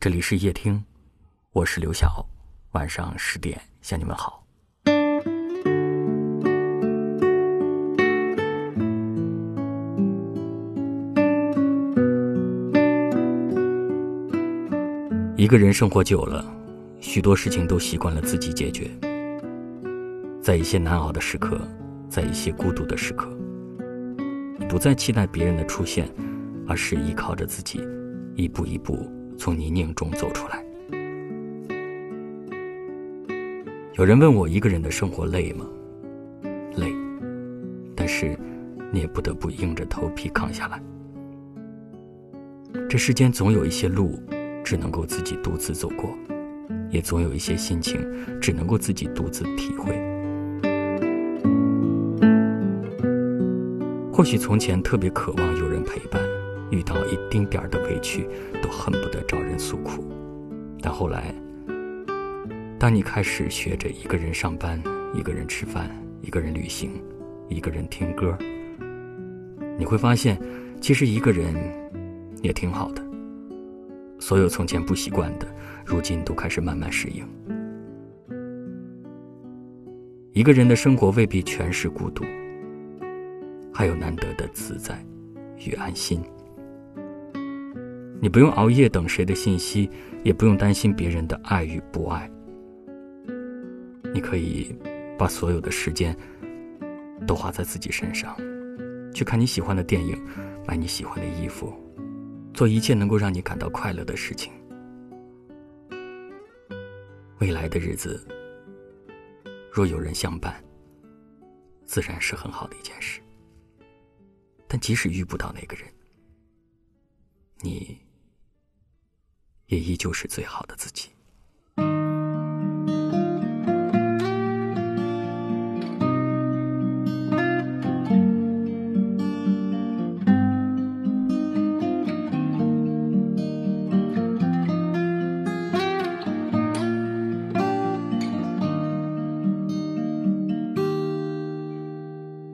这里是夜听，我是刘晓，晚上十点向你们好。一个人生活久了，许多事情都习惯了自己解决。在一些难熬的时刻，在一些孤独的时刻，不再期待别人的出现，而是依靠着自己，一步一步从泥泞中走出来。有人问我，一个人的生活累吗？累，但是你也不得不硬着头皮扛下来。这世间总有一些路。只能够自己独自走过，也总有一些心情只能够自己独自体会。或许从前特别渴望有人陪伴，遇到一丁点儿的委屈都恨不得找人诉苦。但后来，当你开始学着一个人上班、一个人吃饭、一个人旅行、一个人听歌，你会发现，其实一个人也挺好的。所有从前不习惯的，如今都开始慢慢适应。一个人的生活未必全是孤独，还有难得的自在与安心。你不用熬夜等谁的信息，也不用担心别人的爱与不爱。你可以把所有的时间都花在自己身上，去看你喜欢的电影，买你喜欢的衣服。做一切能够让你感到快乐的事情。未来的日子，若有人相伴，自然是很好的一件事。但即使遇不到那个人，你也依旧是最好的自己。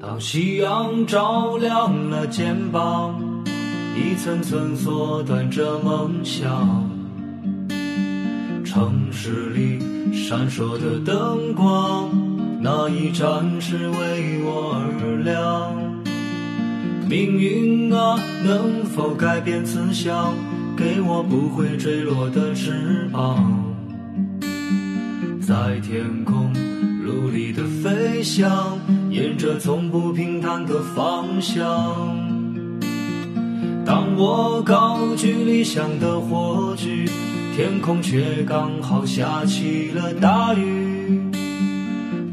当夕阳照亮了肩膀，一层层缩短着梦想。城市里闪烁的灯光，那一盏是为我而亮。命运啊，能否改变慈祥，给我不会坠落的翅膀，在天空努力的飞翔。沿着从不平坦的方向，我高举理想的火炬，天空却刚好下起了大雨。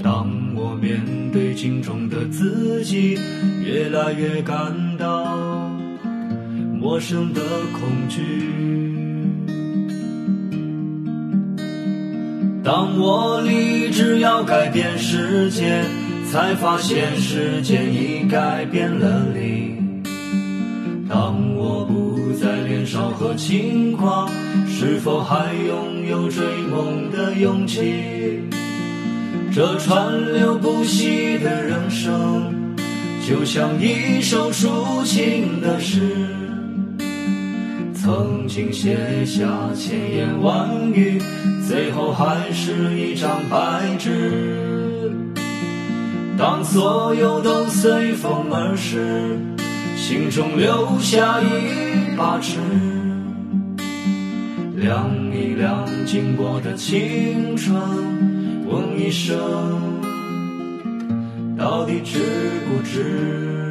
当我面对镜中的自己，越来越感到陌生的恐惧。当我立志要改变世界。才发现时间已改变了你。少和轻狂，是否还拥有追梦的勇气？这川流不息的人生，就像一首抒情的诗，曾经写下千言万语，最后还是一张白纸。当所有都随风而逝，心中留下一把尺，量一量经过的青春，问一声，到底值不值？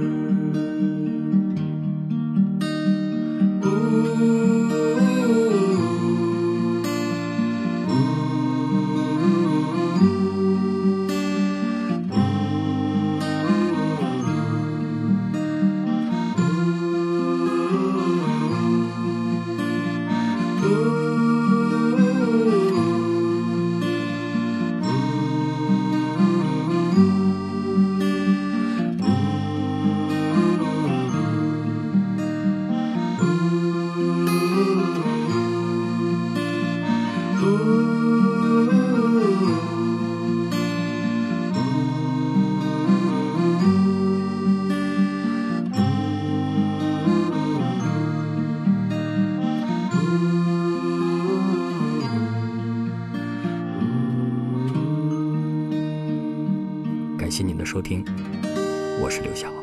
感谢您的收听，我是刘晓。